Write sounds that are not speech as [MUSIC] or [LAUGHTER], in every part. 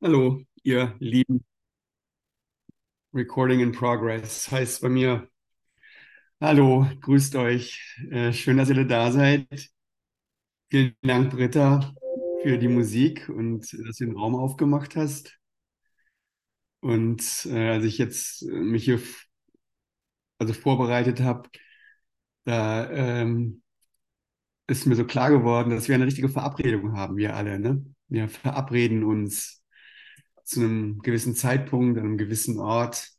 Hallo, ihr lieben Recording in Progress. Heißt bei mir, hallo, grüßt euch. Äh, schön, dass ihr da seid. Vielen Dank, Britta, für die Musik und dass du den Raum aufgemacht hast. Und äh, als ich jetzt äh, mich hier also vorbereitet habe, da ähm, ist mir so klar geworden, dass wir eine richtige Verabredung haben, wir alle. Ne? Wir verabreden uns zu einem gewissen Zeitpunkt, an einem gewissen Ort,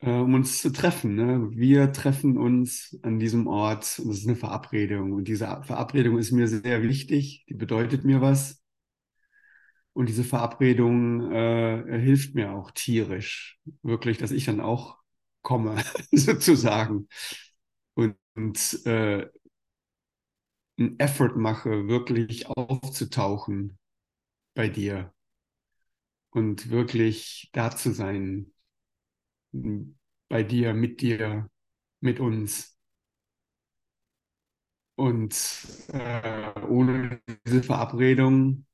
äh, um uns zu treffen. Ne? Wir treffen uns an diesem Ort und das ist eine Verabredung. Und diese Verabredung ist mir sehr wichtig, die bedeutet mir was. Und diese Verabredung äh, hilft mir auch tierisch, wirklich, dass ich dann auch komme, [LAUGHS] sozusagen. Und, und äh, einen Effort mache, wirklich aufzutauchen bei dir und wirklich da zu sein, bei dir, mit dir, mit uns. Und äh, ohne diese Verabredung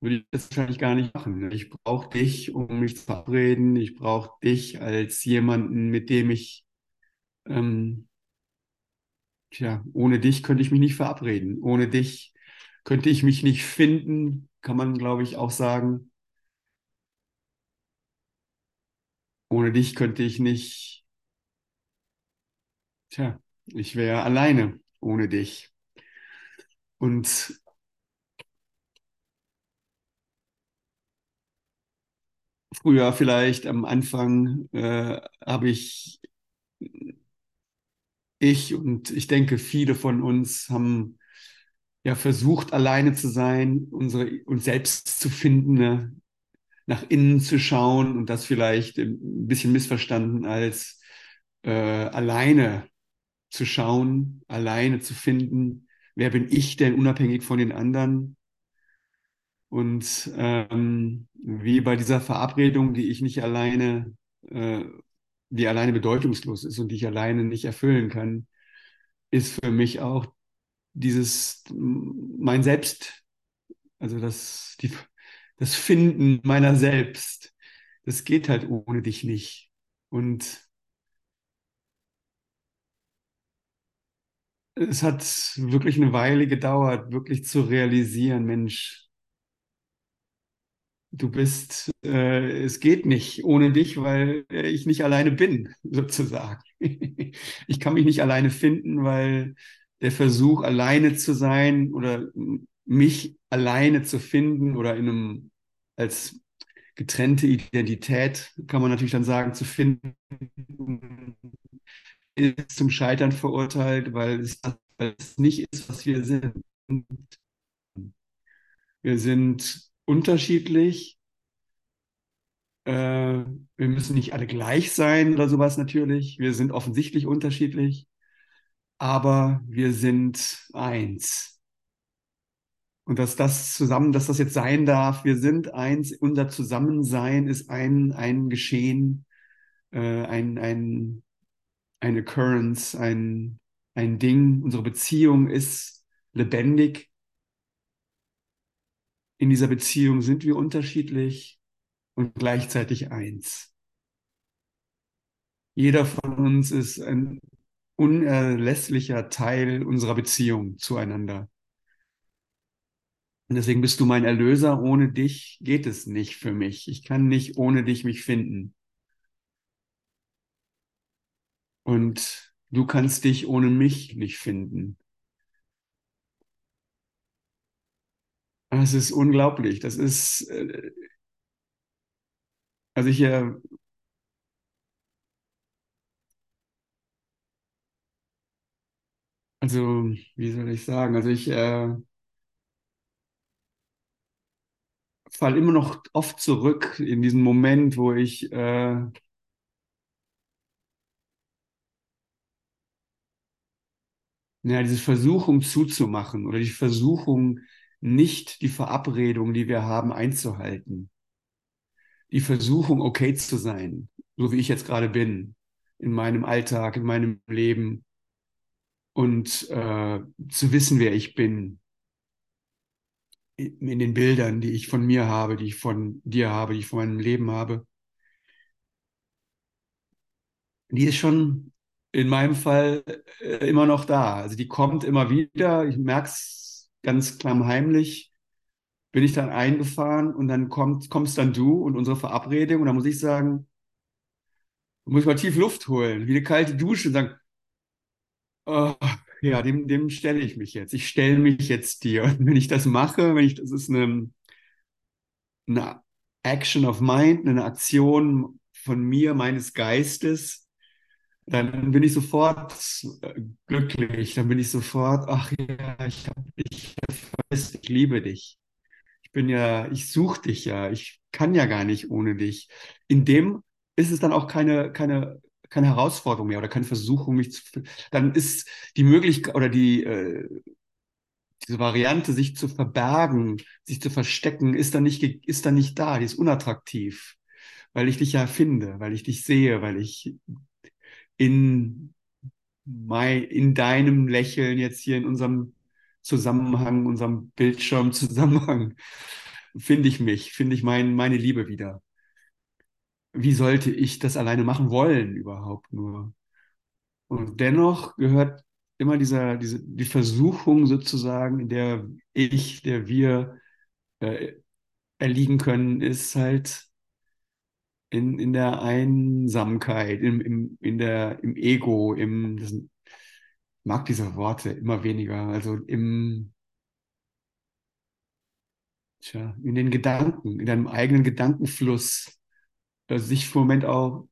würde ich das wahrscheinlich gar nicht machen. Ich brauche dich, um mich zu verabreden. Ich brauche dich als jemanden, mit dem ich, ähm, tja, ohne dich könnte ich mich nicht verabreden. Ohne dich könnte ich mich nicht finden, kann man, glaube ich, auch sagen. Ohne dich könnte ich nicht, tja, ich wäre alleine ohne dich. Und früher vielleicht am Anfang äh, habe ich, ich und ich denke, viele von uns haben ja versucht, alleine zu sein, unsere, uns selbst zu finden, ne? Nach innen zu schauen und das vielleicht ein bisschen missverstanden als äh, alleine zu schauen, alleine zu finden, wer bin ich denn unabhängig von den anderen? Und ähm, wie bei dieser Verabredung, die ich nicht alleine, äh, die alleine bedeutungslos ist und die ich alleine nicht erfüllen kann, ist für mich auch dieses mein Selbst, also das, die, das Finden meiner selbst, das geht halt ohne dich nicht. Und es hat wirklich eine Weile gedauert, wirklich zu realisieren, Mensch, du bist, äh, es geht nicht ohne dich, weil ich nicht alleine bin, [LAUGHS] sozusagen. ich kann mich nicht alleine finden, weil der Versuch, alleine zu sein oder mich alleine zu finden oder in einem als getrennte Identität, kann man natürlich dann sagen, zu finden, ist zum Scheitern verurteilt, weil es, weil es nicht ist, was wir sind. Wir sind unterschiedlich. Äh, wir müssen nicht alle gleich sein oder sowas natürlich. Wir sind offensichtlich unterschiedlich, aber wir sind eins. Und dass das zusammen, dass das jetzt sein darf, wir sind eins, unser Zusammensein ist ein, ein Geschehen, äh, ein, ein, ein Occurrence, ein, ein Ding. Unsere Beziehung ist lebendig. In dieser Beziehung sind wir unterschiedlich und gleichzeitig eins. Jeder von uns ist ein unerlässlicher Teil unserer Beziehung zueinander. Und deswegen bist du mein Erlöser. Ohne dich geht es nicht für mich. Ich kann nicht ohne dich mich finden. Und du kannst dich ohne mich nicht finden. Das ist unglaublich. Das ist, äh, also ich, äh, also, wie soll ich sagen? Also ich, äh, falle immer noch oft zurück in diesen Moment, wo ich äh, ja, diese Versuchung zuzumachen oder die Versuchung, nicht die Verabredung, die wir haben, einzuhalten. Die Versuchung, okay zu sein, so wie ich jetzt gerade bin, in meinem Alltag, in meinem Leben und äh, zu wissen, wer ich bin, in den Bildern, die ich von mir habe, die ich von dir habe, die ich von meinem Leben habe, die ist schon in meinem Fall äh, immer noch da. Also die kommt immer wieder. Ich merke es ganz klammheimlich. Bin ich dann eingefahren und dann kommt, kommst dann du und unsere Verabredung und dann muss ich sagen, muss ich mal tief Luft holen, wie eine kalte Dusche und sagen, oh, ja, dem, dem stelle ich mich jetzt. Ich stelle mich jetzt dir. Und [LAUGHS] wenn ich das mache, wenn ich, das ist eine, eine Action of Mind, eine Aktion von mir, meines Geistes, dann bin ich sofort äh, glücklich, dann bin ich sofort, ach ja, ich habe dich vermisst, ich liebe dich. Ich bin ja, ich suche dich ja, ich kann ja gar nicht ohne dich. In dem ist es dann auch keine, keine, keine Herausforderung mehr oder keine Versuchung, mich zu, dann ist die Möglichkeit oder die, äh, diese Variante, sich zu verbergen, sich zu verstecken, ist dann nicht, ist dann nicht da, die ist unattraktiv, weil ich dich ja finde, weil ich dich sehe, weil ich in, mein, in deinem Lächeln jetzt hier in unserem Zusammenhang, unserem Bildschirmzusammenhang, finde ich mich, finde ich mein, meine Liebe wieder. Wie sollte ich das alleine machen wollen überhaupt nur? Und dennoch gehört immer dieser, diese, die Versuchung sozusagen, in der ich, der wir äh, erliegen können, ist halt in, in der Einsamkeit, im, im, in der, im Ego, im, das, ich mag diese Worte immer weniger, also im, tja, in den Gedanken, in deinem eigenen Gedankenfluss, sich für einen Moment auch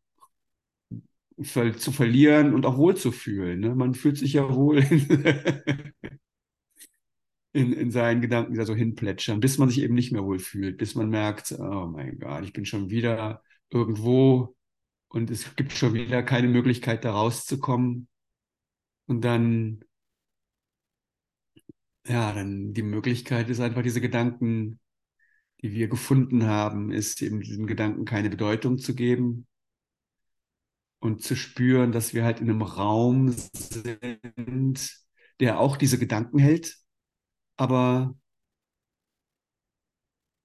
zu verlieren und auch wohl zu fühlen. Ne? Man fühlt sich ja wohl in, [LAUGHS] in seinen Gedanken, da so hinplätschern, bis man sich eben nicht mehr wohl fühlt, bis man merkt, oh mein Gott, ich bin schon wieder irgendwo und es gibt schon wieder keine Möglichkeit, da rauszukommen. Und dann, ja, dann die Möglichkeit ist einfach diese Gedanken, die wir gefunden haben, ist eben diesen Gedanken keine Bedeutung zu geben und zu spüren, dass wir halt in einem Raum sind, der auch diese Gedanken hält, aber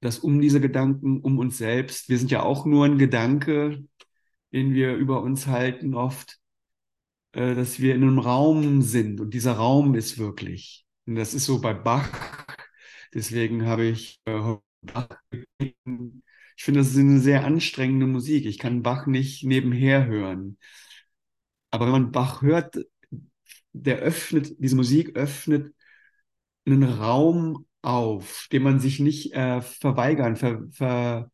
dass um diese Gedanken, um uns selbst, wir sind ja auch nur ein Gedanke, den wir über uns halten oft, äh, dass wir in einem Raum sind und dieser Raum ist wirklich. Und das ist so bei Bach. Deswegen habe ich äh. Ich finde, das ist eine sehr anstrengende Musik. Ich kann Bach nicht nebenher hören. Aber wenn man Bach hört, der öffnet, diese Musik öffnet einen Raum auf, den man sich nicht äh, verweigern, ver, ver,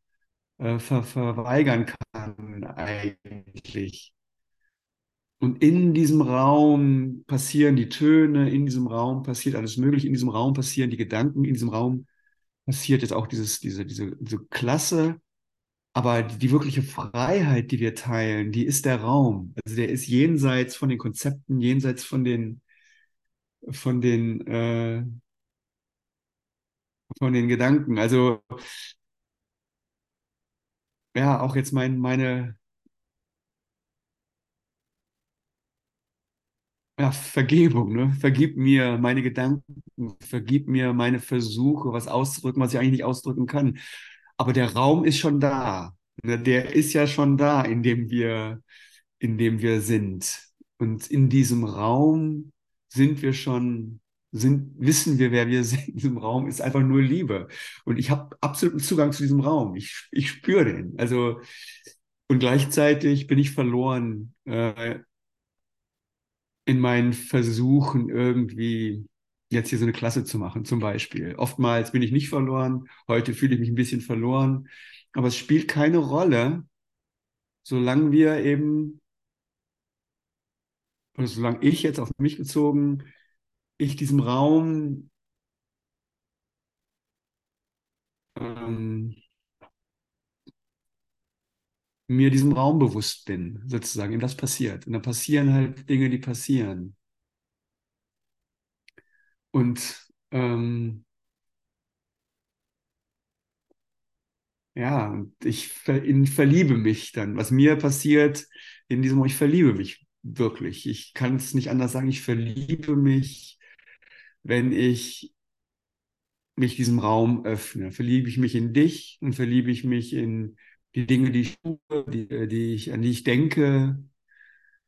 äh, ver, verweigern kann eigentlich. Und in diesem Raum passieren die Töne, in diesem Raum passiert alles Mögliche, in diesem Raum passieren die Gedanken, in diesem Raum passiert jetzt auch dieses, diese, diese, diese Klasse. Aber die, wirkliche Freiheit, die wir teilen, die ist der Raum. Also der ist jenseits von den Konzepten, jenseits von den, von den äh, von den Gedanken. Also ja, auch jetzt mein, meine ja, Vergebung, ne? Vergib mir meine Gedanken, vergib mir meine Versuche, was auszudrücken, was ich eigentlich nicht ausdrücken kann. Aber der Raum ist schon da. Ne? Der ist ja schon da, in dem wir, in dem wir sind. Und in diesem Raum sind wir schon sind, wissen wir, wer wir sind [LAUGHS] in diesem Raum, ist einfach nur Liebe. Und ich habe absoluten Zugang zu diesem Raum. Ich, ich spüre den. Also, und gleichzeitig bin ich verloren äh, in meinen Versuchen, irgendwie jetzt hier so eine Klasse zu machen, zum Beispiel. Oftmals bin ich nicht verloren, heute fühle ich mich ein bisschen verloren, aber es spielt keine Rolle, solange wir eben, oder solange ich jetzt auf mich bezogen ich diesem Raum ähm, mir diesem Raum bewusst bin, sozusagen, in das passiert. Und da passieren halt Dinge, die passieren. Und ähm, ja, ich ver in, verliebe mich dann. Was mir passiert in diesem, ich verliebe mich wirklich. Ich kann es nicht anders sagen. Ich verliebe mich wenn ich mich diesem Raum öffne. Verliebe ich mich in dich und verliebe ich mich in die Dinge, die ich tue, die, die ich, an die ich denke.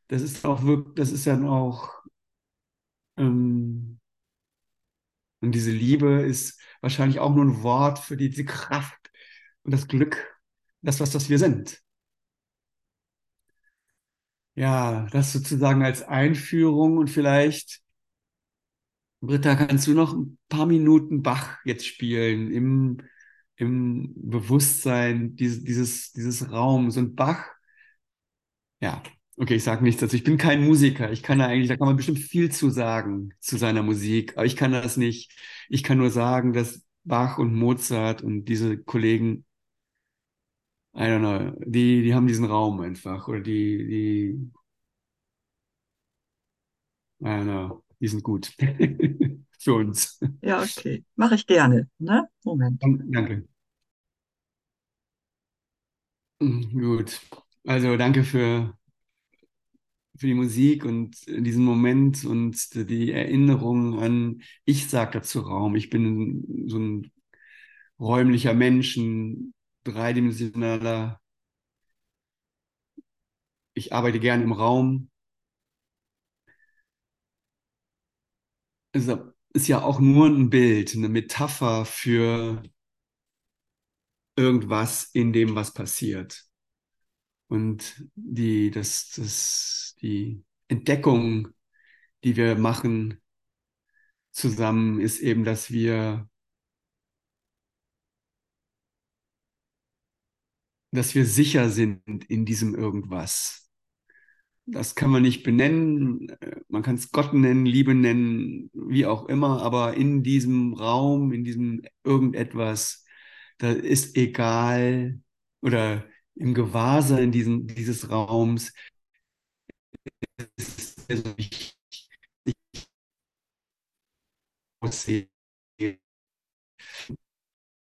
Das ist auch wirklich, das ist dann auch, ähm, und diese Liebe ist wahrscheinlich auch nur ein Wort für die, diese Kraft und das Glück, das, was das wir sind. Ja, das sozusagen als Einführung und vielleicht, Britta, kannst du noch ein paar Minuten Bach jetzt spielen im, im Bewusstsein dieses, dieses, dieses Raums und Bach. Ja, okay, ich sage nichts dazu. Ich bin kein Musiker. Ich kann da eigentlich, da kann man bestimmt viel zu sagen zu seiner Musik, aber ich kann das nicht. Ich kann nur sagen, dass Bach und Mozart und diese Kollegen I don't know, die, die haben diesen Raum einfach oder die, die, I don't know, die sind gut [LAUGHS] für uns. Ja, okay. Mache ich gerne. Ne? Moment. Danke. Gut. Also danke für, für die Musik und diesen Moment und die Erinnerung an, ich sage dazu Raum. Ich bin so ein räumlicher Mensch, ein dreidimensionaler. Ich arbeite gerne im Raum. Es ist ja auch nur ein Bild, eine Metapher für irgendwas in dem, was passiert. Und die, das, das, die Entdeckung, die wir machen zusammen, ist eben, dass wir dass wir sicher sind in diesem irgendwas. Das kann man nicht benennen, man kann es Gott nennen, Liebe nennen, wie auch immer, aber in diesem Raum, in diesem irgendetwas, da ist egal oder im Gewahrsein diesen, dieses Raums ist es nicht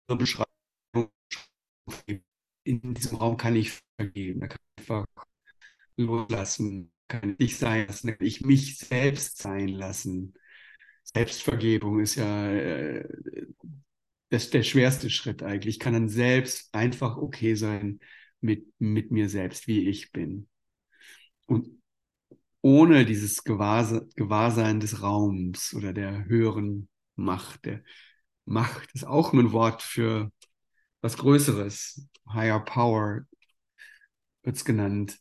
Beschreibung in diesem Raum kann ich vergeben, da kann ich einfach loslassen, kann ich sein lassen, kann ich mich selbst sein lassen. Selbstvergebung ist ja äh, das der schwerste Schritt eigentlich. Ich kann dann selbst einfach okay sein mit, mit mir selbst, wie ich bin. Und ohne dieses Gewahrse Gewahrsein des Raums oder der höheren Macht, der Macht ist auch ein Wort für was Größeres, Higher Power wird es genannt,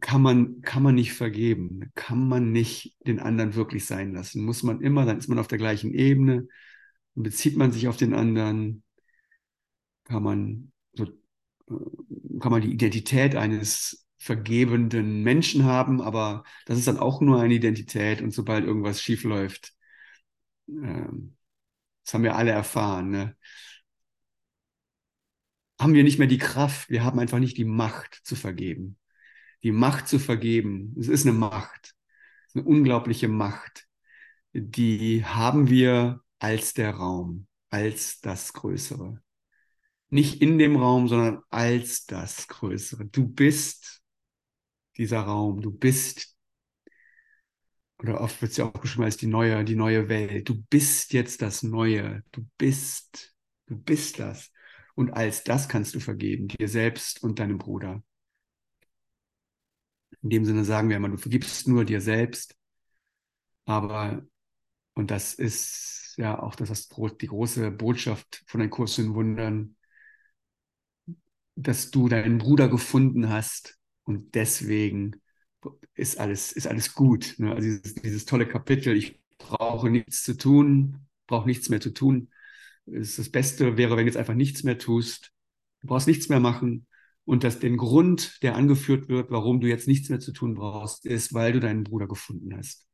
kann man, kann man nicht vergeben, kann man nicht den anderen wirklich sein lassen. Muss man immer, dann ist man auf der gleichen Ebene und bezieht man sich auf den anderen, kann man, so, äh, kann man die Identität eines vergebenden Menschen haben, aber das ist dann auch nur eine Identität und sobald irgendwas schief läuft, ähm, das haben wir alle erfahren, ne? haben wir nicht mehr die Kraft, wir haben einfach nicht die Macht zu vergeben. Die Macht zu vergeben, es ist eine Macht, eine unglaubliche Macht, die haben wir als der Raum, als das Größere. Nicht in dem Raum, sondern als das Größere. Du bist dieser Raum, du bist, oder oft wird es ja auch beschrieben als die neue, die neue Welt. Du bist jetzt das Neue, du bist, du bist das. Und als das kannst du vergeben, dir selbst und deinem Bruder. In dem Sinne sagen wir immer, du vergibst nur dir selbst. Aber, und das ist ja auch das ist die große Botschaft von den Kurs in Wundern, dass du deinen Bruder gefunden hast und deswegen ist alles, ist alles gut. Ne? Also dieses, dieses tolle Kapitel, ich brauche nichts zu tun, brauche nichts mehr zu tun ist das Beste wäre, wenn du jetzt einfach nichts mehr tust. Du brauchst nichts mehr machen. Und dass den Grund, der angeführt wird, warum du jetzt nichts mehr zu tun brauchst, ist, weil du deinen Bruder gefunden hast.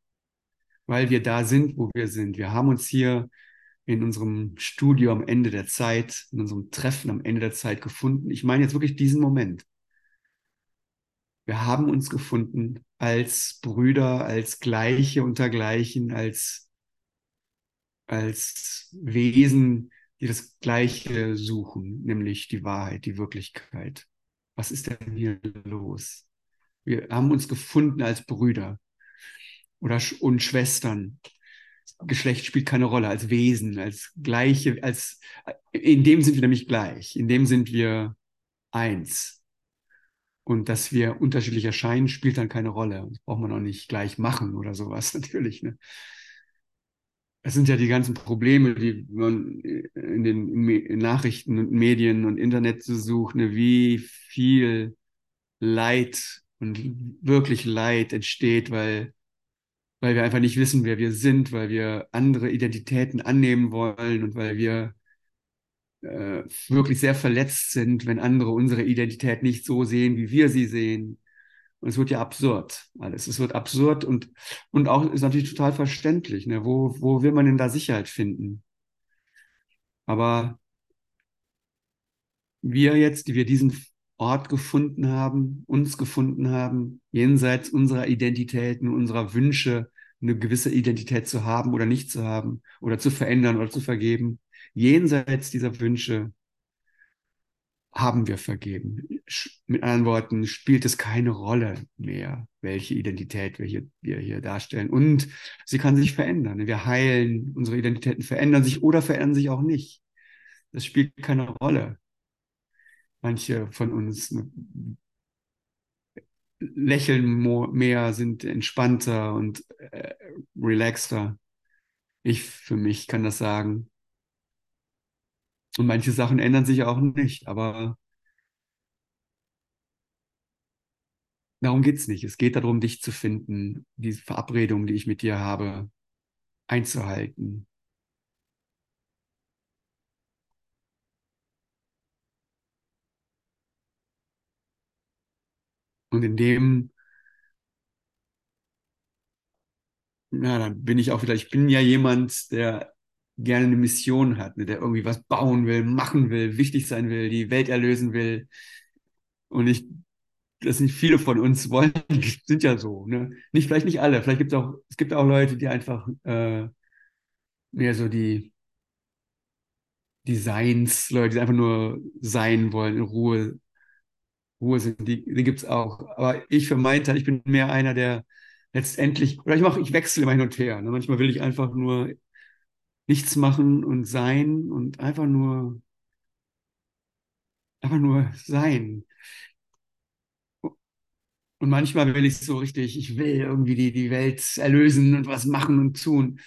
Weil wir da sind, wo wir sind. Wir haben uns hier in unserem Studio am Ende der Zeit, in unserem Treffen am Ende der Zeit gefunden. Ich meine jetzt wirklich diesen Moment. Wir haben uns gefunden als Brüder, als Gleiche unter Gleichen, als als Wesen, die das Gleiche suchen, nämlich die Wahrheit, die Wirklichkeit. Was ist denn hier los? Wir haben uns gefunden als Brüder oder und Schwestern. Geschlecht spielt keine Rolle, als Wesen, als gleiche, als in dem sind wir nämlich gleich, in dem sind wir eins. Und dass wir unterschiedlich erscheinen, spielt dann keine Rolle. Das braucht man auch nicht gleich machen oder sowas, [LAUGHS] natürlich. Ne? Es sind ja die ganzen Probleme, die man in den Nachrichten und Medien und Internet so sucht, ne? wie viel Leid und wirklich Leid entsteht, weil, weil wir einfach nicht wissen, wer wir sind, weil wir andere Identitäten annehmen wollen und weil wir äh, wirklich sehr verletzt sind, wenn andere unsere Identität nicht so sehen, wie wir sie sehen. Und es wird ja absurd alles. Es wird absurd und, und auch ist natürlich total verständlich. Ne? Wo, wo will man denn da Sicherheit finden? Aber wir jetzt, die wir diesen Ort gefunden haben, uns gefunden haben, jenseits unserer Identitäten, unserer Wünsche, eine gewisse Identität zu haben oder nicht zu haben oder zu verändern oder zu vergeben, jenseits dieser Wünsche haben wir vergeben. Mit anderen Worten, spielt es keine Rolle mehr, welche Identität wir hier, wir hier darstellen. Und sie kann sich verändern. Wir heilen, unsere Identitäten verändern sich oder verändern sich auch nicht. Das spielt keine Rolle. Manche von uns lächeln mehr, sind entspannter und äh, relaxter. Ich für mich kann das sagen. Und manche Sachen ändern sich auch nicht, aber darum geht es nicht. Es geht darum, dich zu finden, diese Verabredung, die ich mit dir habe, einzuhalten. Und in dem, na, dann bin ich auch wieder, ich bin ja jemand, der gerne eine Mission hat, ne, der irgendwie was bauen will, machen will, wichtig sein will, die Welt erlösen will. Und ich, das nicht viele von uns wollen, [LAUGHS] sind ja so. Ne? Nicht, vielleicht nicht alle, vielleicht gibt es auch, es gibt auch Leute, die einfach äh, mehr so die Designs, Leute, die einfach nur sein wollen, in Ruhe, Ruhe sind, die, die gibt es auch. Aber ich für meinen Teil, ich bin mehr einer, der letztendlich, oder ich mache, ich wechsle immer hin und her. Ne? Manchmal will ich einfach nur nichts machen und sein und einfach nur, einfach nur sein. Und manchmal will ich so richtig, ich will irgendwie die, die Welt erlösen und was machen und tun.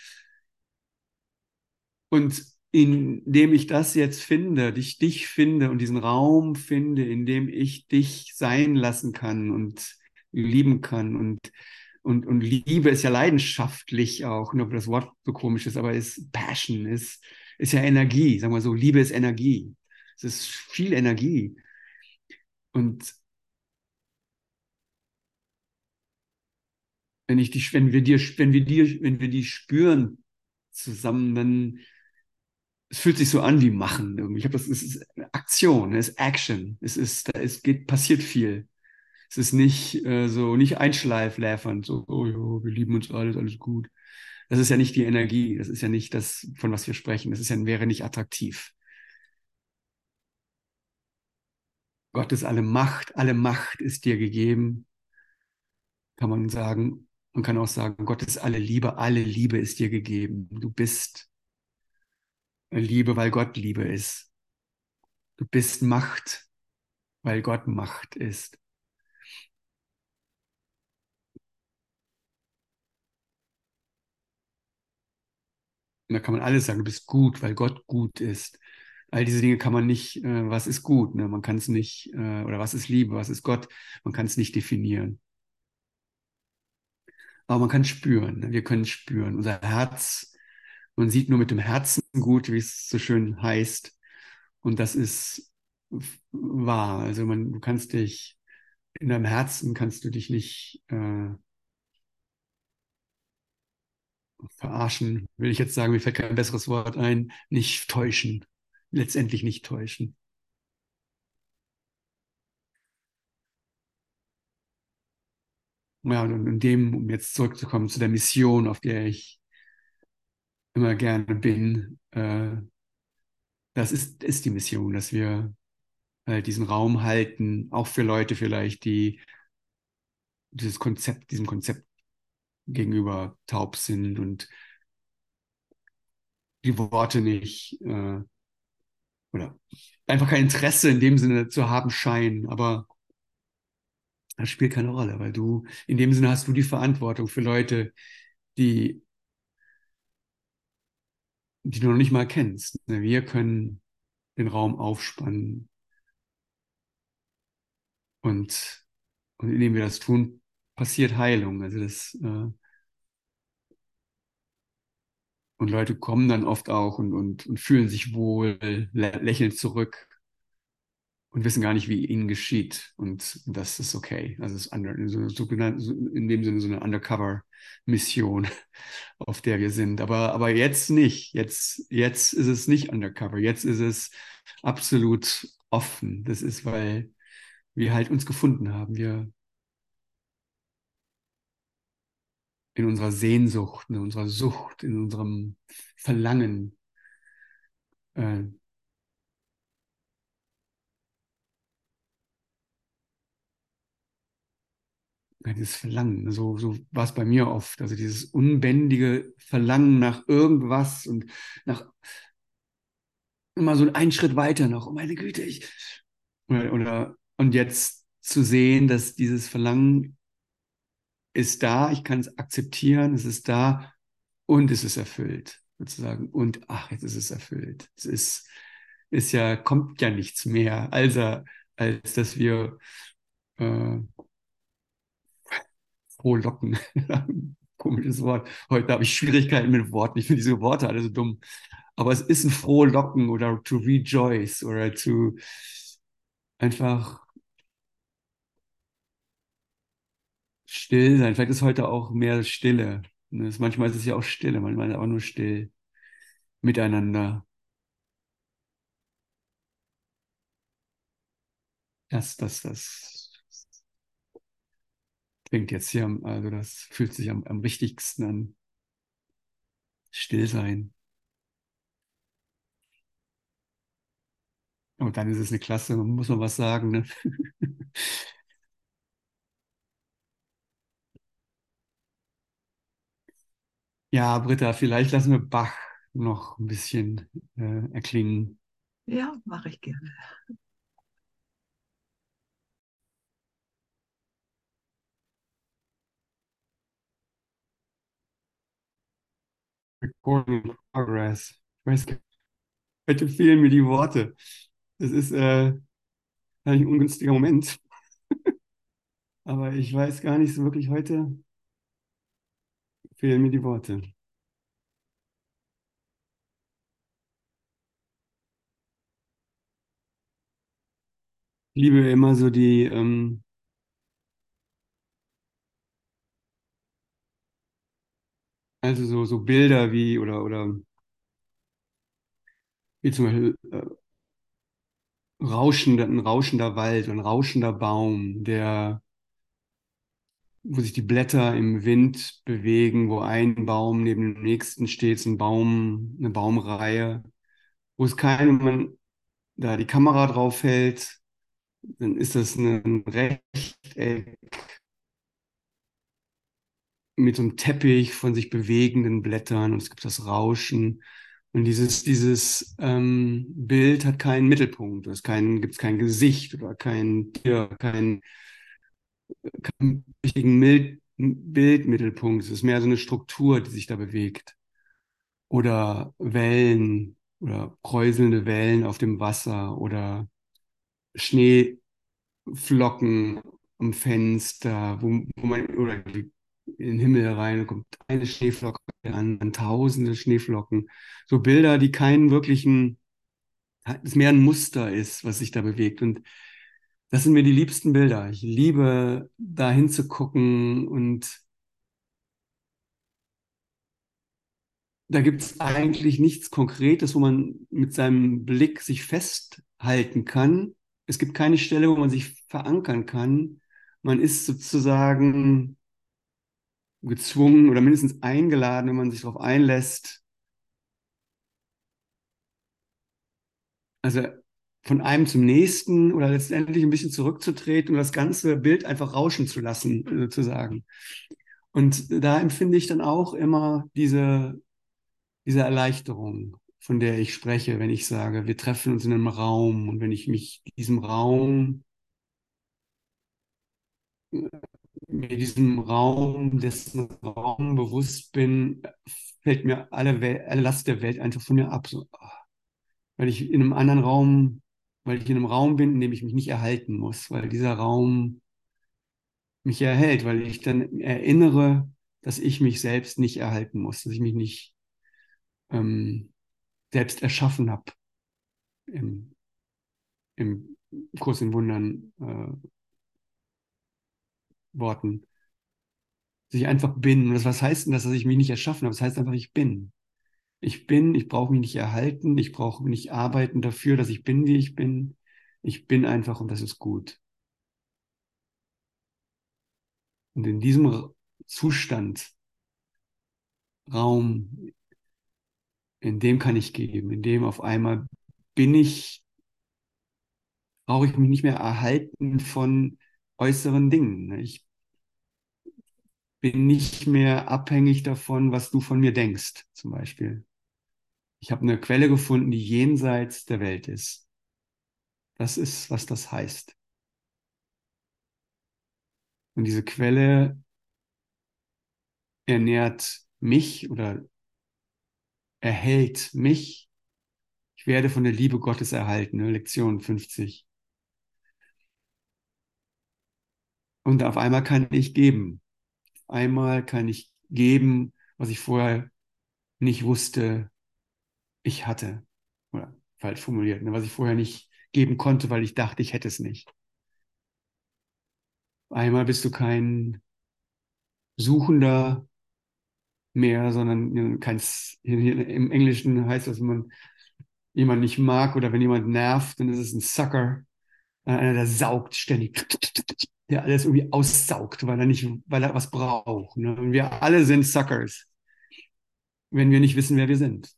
Und indem ich das jetzt finde, dich, dich finde und diesen Raum finde, in dem ich dich sein lassen kann und lieben kann und und, und Liebe ist ja leidenschaftlich auch, nur ob das Wort so komisch ist, aber ist Passion, ist, ist ja Energie, sagen wir so, Liebe ist Energie. Es ist viel Energie. Und wenn ich die, wenn wir dir, wenn wir dir, wenn wir die spüren zusammen, dann es fühlt sich so an wie machen irgendwie. Ich habe das, es ist Aktion, es ist Action, es ist, es geht, passiert viel. Es ist nicht äh, so, nicht einschleifläfernd, so, oh ja, wir lieben uns alles, alles gut. Das ist ja nicht die Energie, das ist ja nicht das, von was wir sprechen. Das ist ja, wäre nicht attraktiv. Gott ist alle Macht, alle Macht ist dir gegeben, kann man sagen. Man kann auch sagen, Gott ist alle Liebe, alle Liebe ist dir gegeben. Du bist Liebe, weil Gott Liebe ist. Du bist Macht, weil Gott Macht ist. Und da kann man alles sagen, du bist gut, weil Gott gut ist. All diese Dinge kann man nicht, äh, was ist gut, ne? man kann es nicht, äh, oder was ist Liebe, was ist Gott, man kann es nicht definieren. Aber man kann spüren, ne? wir können spüren. Unser Herz, man sieht nur mit dem Herzen gut, wie es so schön heißt. Und das ist wahr. Also man, du kannst dich, in deinem Herzen kannst du dich nicht äh, verarschen, will ich jetzt sagen, mir fällt kein besseres Wort ein, nicht täuschen, letztendlich nicht täuschen. Ja, und in dem, um jetzt zurückzukommen zu der Mission, auf der ich immer gerne bin, äh, das ist, ist die Mission, dass wir äh, diesen Raum halten, auch für Leute vielleicht, die dieses Konzept, diesem Konzept gegenüber taub sind und die Worte nicht äh, oder einfach kein Interesse in dem Sinne zu haben scheinen. Aber das spielt keine Rolle, weil du, in dem Sinne hast du die Verantwortung für Leute, die, die du noch nicht mal kennst. Ne, wir können den Raum aufspannen. Und, und indem wir das tun, passiert Heilung. Also das, äh, und Leute kommen dann oft auch und, und, und fühlen sich wohl, lä lächeln zurück und wissen gar nicht, wie ihnen geschieht. Und das ist okay. Also es ist under, so, in dem Sinne so eine Undercover-Mission, [LAUGHS] auf der wir sind. Aber, aber jetzt nicht. Jetzt, jetzt ist es nicht Undercover. Jetzt ist es absolut offen. Das ist, weil wir halt uns gefunden haben. Wir, in unserer Sehnsucht, in unserer Sucht, in unserem Verlangen. Äh, dieses Verlangen, so, so war es bei mir oft, also dieses unbändige Verlangen nach irgendwas und nach immer so einen Schritt weiter noch, oh meine Güte, ich, oder, oder und jetzt zu sehen, dass dieses Verlangen ist da, ich kann es akzeptieren, es ist da und es ist erfüllt, sozusagen. Und ach, jetzt ist es erfüllt. Es ist, ist ja, kommt ja nichts mehr, also, als dass wir äh, frohlocken. [LAUGHS] Komisches Wort. Heute habe ich Schwierigkeiten mit Worten. Ich finde diese Worte alle so dumm. Aber es ist ein frohlocken oder to rejoice oder to einfach still sein. Vielleicht ist heute auch mehr Stille. Ne, manchmal ist es ja auch Stille, manchmal ist es auch nur still miteinander. Das, das, das klingt jetzt hier, also das fühlt sich am, am richtigsten an. Still sein. Und dann ist es eine Klasse, man muss man was sagen. Ne? [LAUGHS] Ja, Britta, vielleicht lassen wir Bach noch ein bisschen äh, erklingen. Ja, mache ich gerne. Recording Progress. Ich weiß gar nicht, heute fehlen mir die Worte. Das ist äh, ein ungünstiger Moment. [LAUGHS] Aber ich weiß gar nicht so wirklich heute, fehlen mir die Worte. Ich liebe immer so die, ähm, also so, so Bilder wie, oder, oder wie zum Beispiel äh, rauschender, ein rauschender Wald, ein rauschender Baum, der wo sich die Blätter im Wind bewegen, wo ein Baum neben dem nächsten steht, ein Baum, eine Baumreihe, wo es keinem, man da die Kamera drauf hält, dann ist das ein Rechteck mit so einem Teppich von sich bewegenden Blättern und es gibt das Rauschen. Und dieses, dieses ähm, Bild hat keinen Mittelpunkt, es gibt kein Gesicht oder kein Tier, kein keinen richtigen Bildmittelpunkt. Es ist mehr so eine Struktur, die sich da bewegt. Oder Wellen oder kräuselnde Wellen auf dem Wasser oder Schneeflocken am Fenster, wo, wo man oder in den Himmel rein kommt eine Schneeflocke an, an tausende Schneeflocken. So Bilder, die keinen wirklichen, es mehr ein Muster ist, was sich da bewegt. Und das sind mir die liebsten Bilder. Ich liebe, da hinzugucken und da gibt es eigentlich nichts Konkretes, wo man mit seinem Blick sich festhalten kann. Es gibt keine Stelle, wo man sich verankern kann. Man ist sozusagen gezwungen oder mindestens eingeladen, wenn man sich darauf einlässt. Also von einem zum nächsten oder letztendlich ein bisschen zurückzutreten und das ganze Bild einfach rauschen zu lassen, sozusagen. Und da empfinde ich dann auch immer diese, diese Erleichterung, von der ich spreche, wenn ich sage, wir treffen uns in einem Raum und wenn ich mich diesem Raum, mir diesem Raum, dessen Raum bewusst bin, fällt mir alle, Wel alle Last der Welt einfach von mir ab. So, weil ich in einem anderen Raum, weil ich in einem Raum bin, in dem ich mich nicht erhalten muss, weil dieser Raum mich erhält, weil ich dann erinnere, dass ich mich selbst nicht erhalten muss, dass ich mich nicht ähm, selbst erschaffen habe im, im Kurs in Wundern äh, Worten. Dass ich einfach bin. Und was heißt denn das, dass ich mich nicht erschaffen habe? Das heißt einfach, ich bin. Ich bin, ich brauche mich nicht erhalten, ich brauche nicht arbeiten dafür, dass ich bin, wie ich bin. Ich bin einfach und das ist gut. Und in diesem Zustand, Raum, in dem kann ich geben, in dem auf einmal bin ich, brauche ich mich nicht mehr erhalten von äußeren Dingen. Ich bin nicht mehr abhängig davon, was du von mir denkst, zum Beispiel. Ich habe eine Quelle gefunden, die jenseits der Welt ist. Das ist, was das heißt. Und diese Quelle ernährt mich oder erhält mich. Ich werde von der Liebe Gottes erhalten, ne? Lektion 50. Und auf einmal kann ich geben. Auf einmal kann ich geben, was ich vorher nicht wusste, ich hatte. Oder falsch formuliert, ne? was ich vorher nicht geben konnte, weil ich dachte, ich hätte es nicht. Einmal bist du kein Suchender mehr, sondern kein, im Englischen heißt das, wenn man jemanden nicht mag oder wenn jemand nervt, dann ist es ein Sucker. Einer, der saugt ständig, der alles irgendwie aussaugt, weil er nicht, weil er was braucht. Ne? Und wir alle sind Suckers, wenn wir nicht wissen, wer wir sind.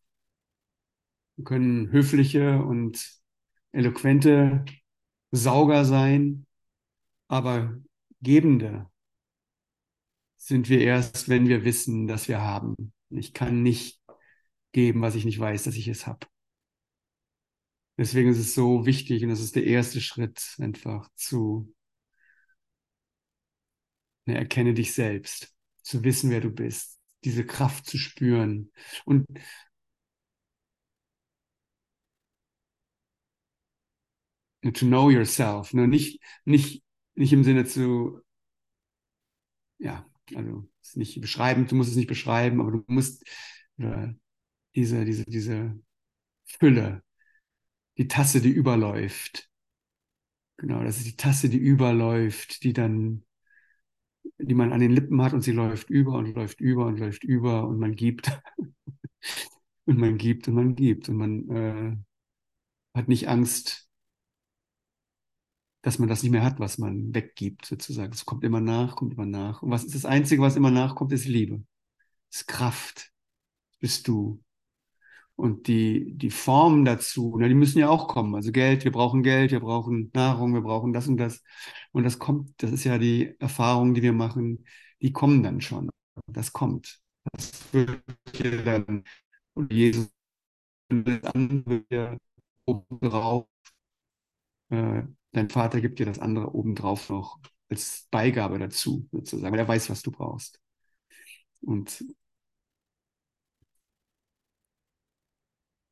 Wir können höfliche und eloquente Sauger sein, aber Gebende sind wir erst, wenn wir wissen, dass wir haben. Ich kann nicht geben, was ich nicht weiß, dass ich es habe. Deswegen ist es so wichtig und das ist der erste Schritt, einfach zu ne, erkenne dich selbst, zu wissen, wer du bist, diese Kraft zu spüren. Und to know yourself, ne? nicht, nicht, nicht im Sinne zu, ja, also es nicht beschreiben, du musst es nicht beschreiben, aber du musst äh, diese, diese, diese Fülle, die Tasse, die überläuft. Genau, das ist die Tasse, die überläuft, die dann, die man an den Lippen hat und sie läuft über und läuft über und läuft über und man gibt. [LAUGHS] und man gibt und man gibt und man äh, hat nicht Angst, dass man das nicht mehr hat, was man weggibt, sozusagen. Es kommt immer nach, kommt immer nach. Und was ist das Einzige, was immer nachkommt, ist Liebe. Ist Kraft. Bist du. Und die, die Formen dazu, na, die müssen ja auch kommen. Also Geld, wir brauchen Geld, wir brauchen Nahrung, wir brauchen das und das. Und das kommt, das ist ja die Erfahrung, die wir machen, die kommen dann schon. Das kommt. Das wird hier dann, und Jesus, das andere oben drauf, äh, dein Vater gibt dir das andere obendrauf noch als Beigabe dazu, sozusagen, weil er weiß, was du brauchst. Und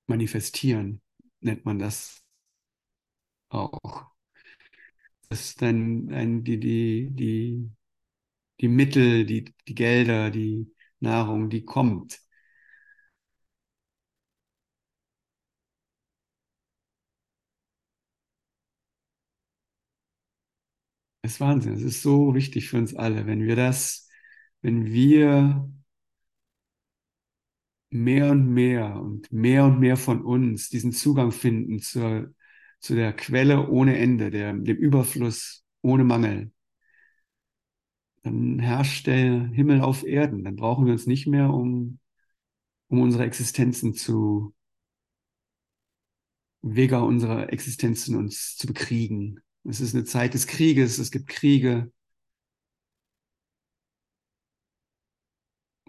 manifestieren nennt man das auch. Das ist dann, dann die, die, die, die Mittel, die, die Gelder, die Nahrung, die kommt. Das ist Wahnsinn. Es ist so wichtig für uns alle, wenn wir das, wenn wir mehr und mehr und mehr und mehr von uns diesen Zugang finden zur, zu der Quelle ohne Ende, der, dem Überfluss ohne Mangel, dann herrscht der Himmel auf Erden. Dann brauchen wir uns nicht mehr um, um unsere Existenzen zu, Wege unserer Existenzen uns zu bekriegen. Es ist eine Zeit des Krieges, es gibt Kriege.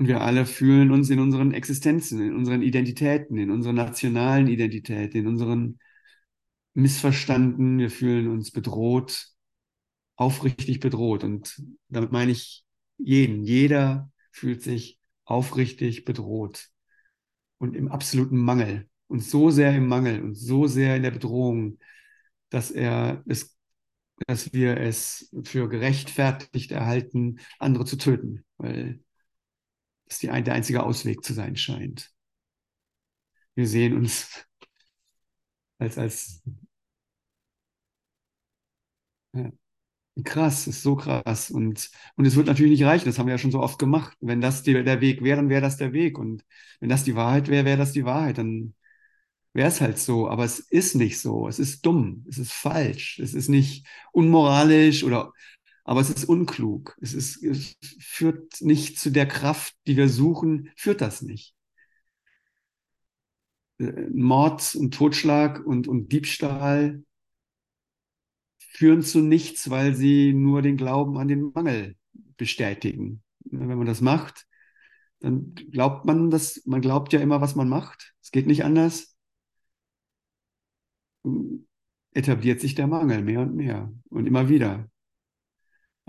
Und wir alle fühlen uns in unseren Existenzen, in unseren Identitäten, in unseren nationalen Identitäten, in unseren Missverstanden. Wir fühlen uns bedroht, aufrichtig bedroht. Und damit meine ich jeden. Jeder fühlt sich aufrichtig bedroht und im absoluten Mangel und so sehr im Mangel und so sehr in der Bedrohung, dass er es, dass wir es für gerechtfertigt erhalten, andere zu töten, weil das die, der einzige Ausweg zu sein scheint. Wir sehen uns als, als ja, krass, ist so krass. Und, und es wird natürlich nicht reichen, das haben wir ja schon so oft gemacht. Wenn das die, der Weg wäre, dann wäre das der Weg. Und wenn das die Wahrheit wäre, wäre das die Wahrheit. Dann wäre es halt so. Aber es ist nicht so. Es ist dumm. Es ist falsch. Es ist nicht unmoralisch oder aber es ist unklug. Es, ist, es führt nicht zu der Kraft, die wir suchen, führt das nicht. Äh, Mord und Totschlag und, und Diebstahl führen zu nichts, weil sie nur den Glauben an den Mangel bestätigen. Wenn man das macht, dann glaubt man, dass man glaubt ja immer, was man macht. Es geht nicht anders. Etabliert sich der Mangel mehr und mehr und immer wieder.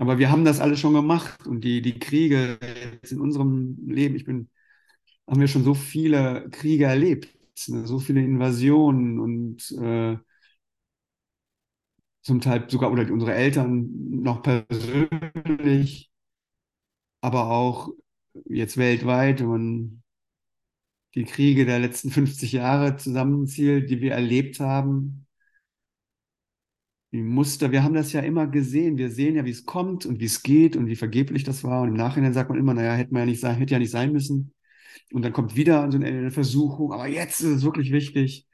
Aber wir haben das alles schon gemacht und die, die Kriege in unserem Leben, ich bin, haben wir schon so viele Kriege erlebt, ne? so viele Invasionen und äh, zum Teil sogar oder unsere Eltern noch persönlich, aber auch jetzt weltweit, wenn man die Kriege der letzten 50 Jahre zusammenzählt, die wir erlebt haben, die Muster, wir haben das ja immer gesehen. Wir sehen ja, wie es kommt und wie es geht und wie vergeblich das war. Und im Nachhinein sagt man immer, naja, hätte man ja nicht sein, hätte ja nicht sein müssen. Und dann kommt wieder so eine Versuchung, aber jetzt ist es wirklich wichtig.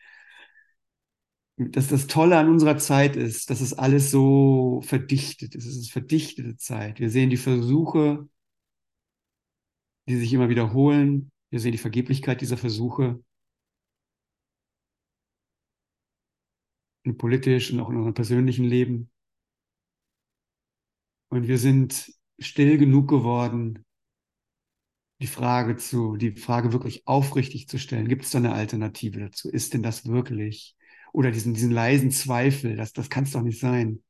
Dass das Tolle an unserer Zeit ist, dass es alles so verdichtet ist. Es ist verdichtete Zeit. Wir sehen die Versuche, die sich immer wiederholen. Wir sehen die Vergeblichkeit dieser Versuche. Politisch und auch in unserem persönlichen Leben. Und wir sind still genug geworden, die Frage zu, die Frage wirklich aufrichtig zu stellen. Gibt es da eine Alternative dazu? Ist denn das wirklich? Oder diesen, diesen leisen Zweifel, das, das kann es doch nicht sein.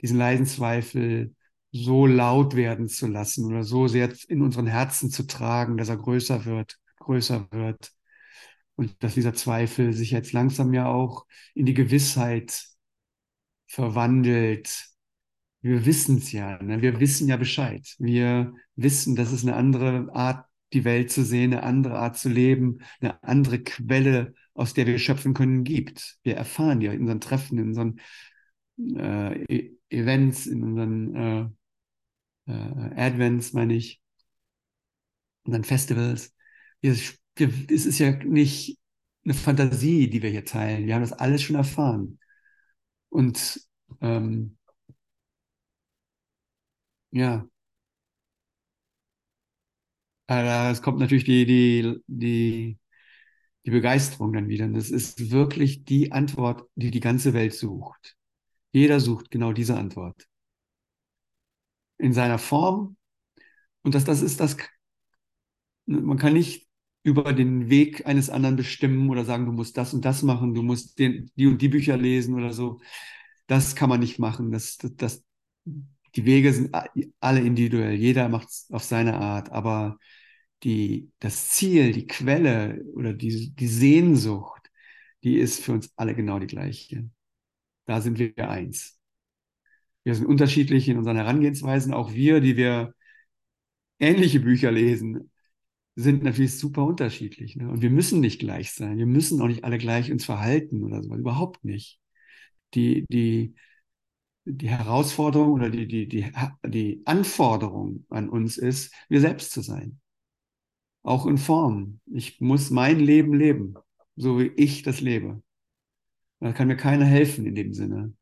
Diesen leisen Zweifel so laut werden zu lassen oder so sehr in unseren Herzen zu tragen, dass er größer wird, größer wird. Und dass dieser Zweifel sich jetzt langsam ja auch in die Gewissheit verwandelt. Wir wissen es ja, ne? wir wissen ja Bescheid. Wir wissen, dass es eine andere Art, die Welt zu sehen, eine andere Art zu leben, eine andere Quelle, aus der wir schöpfen können, gibt. Wir erfahren ja in unseren Treffen, in unseren äh, e-, Events, in unseren äh, äh, Advents, meine ich, und dann Festivals. Wir wir, es ist ja nicht eine Fantasie, die wir hier teilen. Wir haben das alles schon erfahren. Und ähm, ja, es kommt natürlich die, die, die, die Begeisterung dann wieder. Und das ist wirklich die Antwort, die die ganze Welt sucht. Jeder sucht genau diese Antwort. In seiner Form. Und das, das ist das, man kann nicht über den Weg eines anderen bestimmen oder sagen, du musst das und das machen, du musst den, die und die Bücher lesen oder so. Das kann man nicht machen. Das, das, das, die Wege sind alle individuell. Jeder macht es auf seine Art. Aber die, das Ziel, die Quelle oder die, die Sehnsucht, die ist für uns alle genau die gleiche. Da sind wir eins. Wir sind unterschiedlich in unseren Herangehensweisen. Auch wir, die wir ähnliche Bücher lesen, sind natürlich super unterschiedlich. Ne? Und wir müssen nicht gleich sein. Wir müssen auch nicht alle gleich uns verhalten oder so. Überhaupt nicht. Die, die, die Herausforderung oder die, die, die, die Anforderung an uns ist, wir selbst zu sein. Auch in Form. Ich muss mein Leben leben, so wie ich das lebe. Da kann mir keiner helfen in dem Sinne.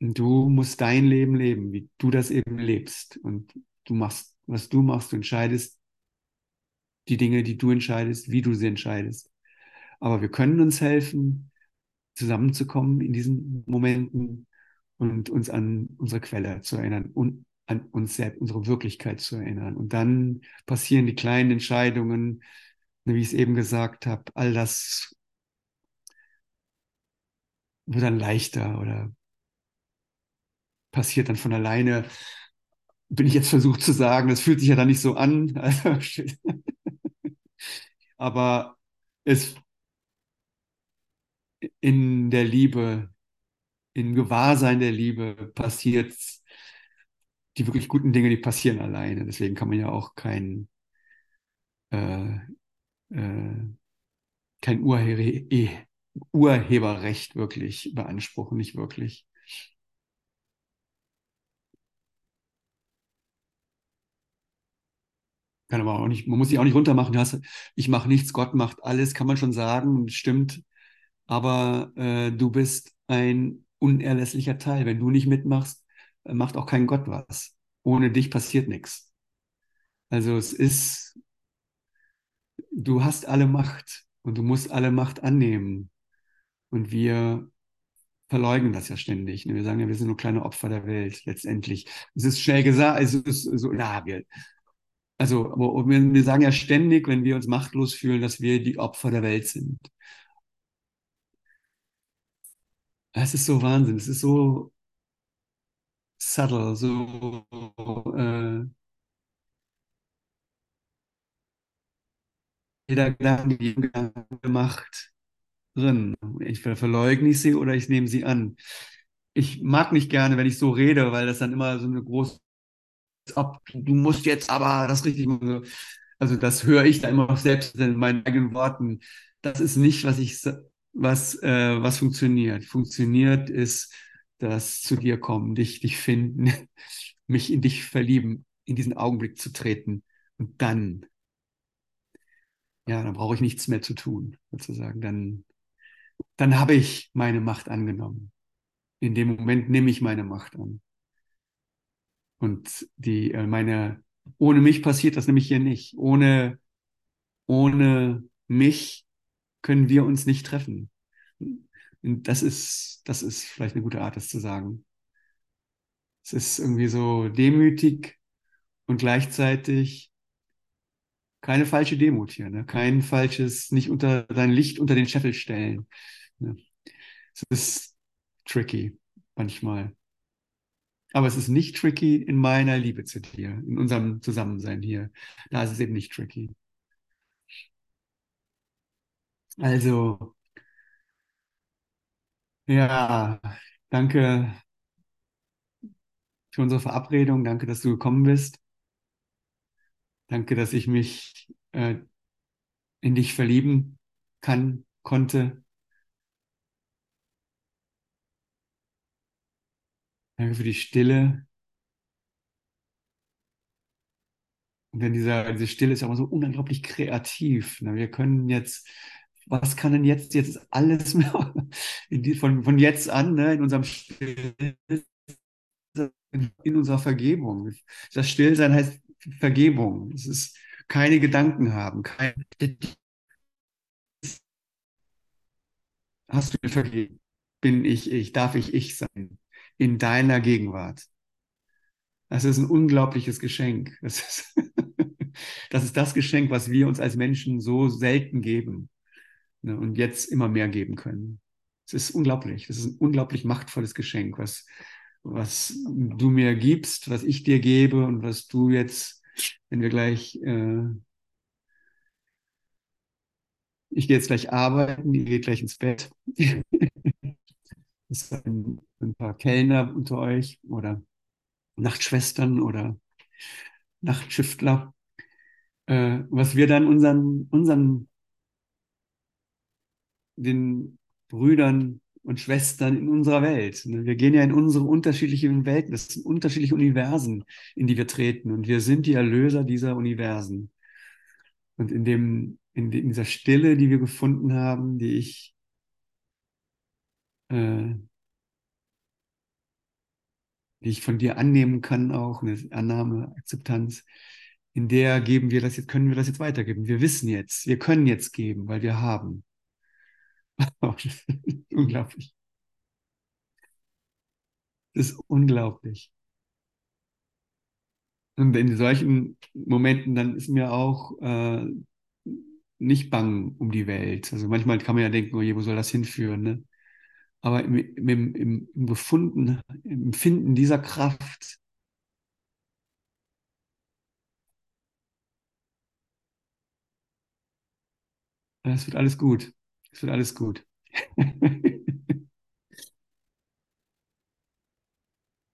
Und du musst dein Leben leben, wie du das eben lebst. Und du machst was du machst. Du entscheidest die Dinge, die du entscheidest, wie du sie entscheidest. Aber wir können uns helfen, zusammenzukommen in diesen Momenten und uns an unsere Quelle zu erinnern. Und an uns selbst, unsere Wirklichkeit zu erinnern. Und dann passieren die kleinen Entscheidungen, wie ich es eben gesagt habe, all das wird dann leichter oder passiert dann von alleine. Bin ich jetzt versucht zu sagen, das fühlt sich ja dann nicht so an. [LAUGHS] Also, aber es in der Liebe, im Gewahrsein der Liebe passiert die wirklich guten Dinge, die passieren alleine. Deswegen kann man ja auch kein, äh, äh, kein Urhe Urheberrecht wirklich beanspruchen, nicht wirklich. Kann aber auch nicht, man muss sich auch nicht runtermachen. Ich mache nichts, Gott macht alles, kann man schon sagen, stimmt. Aber äh, du bist ein unerlässlicher Teil. Wenn du nicht mitmachst, macht auch kein Gott was. Ohne dich passiert nichts. Also es ist, du hast alle Macht und du musst alle Macht annehmen. Und wir verleugnen das ja ständig. Wir sagen ja, wir sind nur kleine Opfer der Welt letztendlich. Es ist schnell gesagt, es ist so, ja, wir, also wir sagen ja ständig, wenn wir uns machtlos fühlen, dass wir die Opfer der Welt sind. Es ist so Wahnsinn, es ist so subtle, so äh, jeder Gedanke, macht drin. Ich verleugne sie oder ich nehme sie an. Ich mag nicht gerne, wenn ich so rede, weil das dann immer so eine große, du musst jetzt aber das richtig machen. Also das höre ich da immer selbst in meinen eigenen Worten. Das ist nicht, was ich, was, äh, was funktioniert. Funktioniert ist, das zu dir kommen, dich, dich finden, [LAUGHS] mich in dich verlieben, in diesen Augenblick zu treten. Und dann, ja, dann brauche ich nichts mehr zu tun, sozusagen. Dann, dann habe ich meine Macht angenommen. In dem Moment nehme ich meine Macht an. Und die, äh, meine, ohne mich passiert das nämlich hier nicht. Ohne, ohne mich können wir uns nicht treffen. Und das ist, das ist vielleicht eine gute Art, das zu sagen. Es ist irgendwie so demütig und gleichzeitig keine falsche Demut hier, ne? kein falsches, nicht unter dein Licht unter den Scheffel stellen. Ne? Es ist tricky manchmal. Aber es ist nicht tricky in meiner Liebe zu dir, in unserem Zusammensein hier. Da ist es eben nicht tricky. Also, ja, danke für unsere Verabredung. Danke, dass du gekommen bist. Danke, dass ich mich äh, in dich verlieben kann, konnte. Danke für die Stille. Und denn dieser, diese Stille ist aber so unglaublich kreativ. Ne? Wir können jetzt was kann denn jetzt, jetzt ist alles [LAUGHS] mehr von, von jetzt an, ne, in unserem Still, in unserer Vergebung. Das Stillsein heißt Vergebung. Es ist keine Gedanken haben, keine, hast du mir vergeben? Bin ich ich? Darf ich ich sein? In deiner Gegenwart. Das ist ein unglaubliches Geschenk. [LAUGHS] Das ist, das ist das Geschenk, was wir uns als Menschen so selten geben ne, und jetzt immer mehr geben können. Es ist unglaublich. Das ist ein unglaublich machtvolles Geschenk, was, was du mir gibst, was ich dir gebe und was du jetzt, wenn wir gleich, äh, ich gehe jetzt gleich arbeiten, ihr geht gleich ins Bett. [LAUGHS] es sind ein, ein paar Kellner unter euch oder Nachtschwestern oder Nachtschiftler, äh, was wir dann unseren, unseren den Brüdern und Schwestern in unserer Welt. Ne? Wir gehen ja in unsere unterschiedlichen Welten, das sind unterschiedliche Universen, in die wir treten. Und wir sind die Erlöser dieser Universen. Und in, dem, in dieser Stille, die wir gefunden haben, die ich äh, die ich von dir annehmen kann, auch eine Annahme, Akzeptanz, in der geben wir das jetzt, können wir das jetzt weitergeben. Wir wissen jetzt, wir können jetzt geben, weil wir haben. [LAUGHS] unglaublich. Das ist unglaublich. Und in solchen Momenten, dann ist mir auch äh, nicht bang um die Welt. Also manchmal kann man ja denken, oh je, wo soll das hinführen, ne? Aber im, im, im, Gefunden, im Empfinden dieser Kraft, es wird alles gut. Es wird alles gut. [LAUGHS]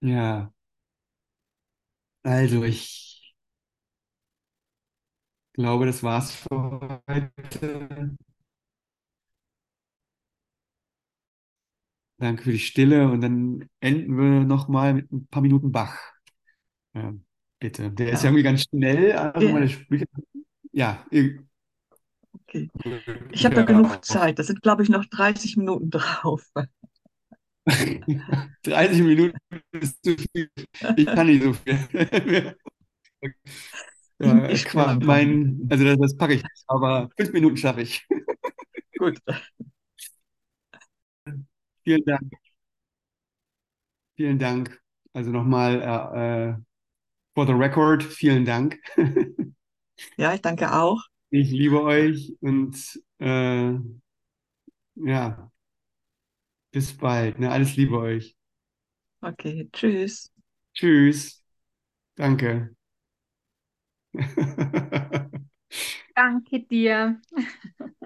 Ja, also ich glaube, das war's für heute. Danke für die Stille und dann enden wir nochmal mit ein paar Minuten Bach. Ja, bitte. Der ist ja Ja, irgendwie ganz schnell, also ja, meine Spiel ja, okay. Ich habe ja genug. Zeit. Das sind, glaube ich, noch 30 Minuten drauf. [LAUGHS] 30 Minuten ist zu viel. Ich kann nicht so viel. Ich, [LAUGHS] Ja, ich mein, also das, das packe ich nicht, aber fünf Minuten schaffe ich. Gut. Vielen Dank. Vielen Dank. Also nochmal äh, äh, for the record, vielen Dank. [LAUGHS] Ja, ich danke auch. Ich liebe euch und äh, ja, bis bald. Ne? Alles Liebe euch. Okay, tschüss. Tschüss. Danke. [LAUGHS] Danke dir. [LAUGHS]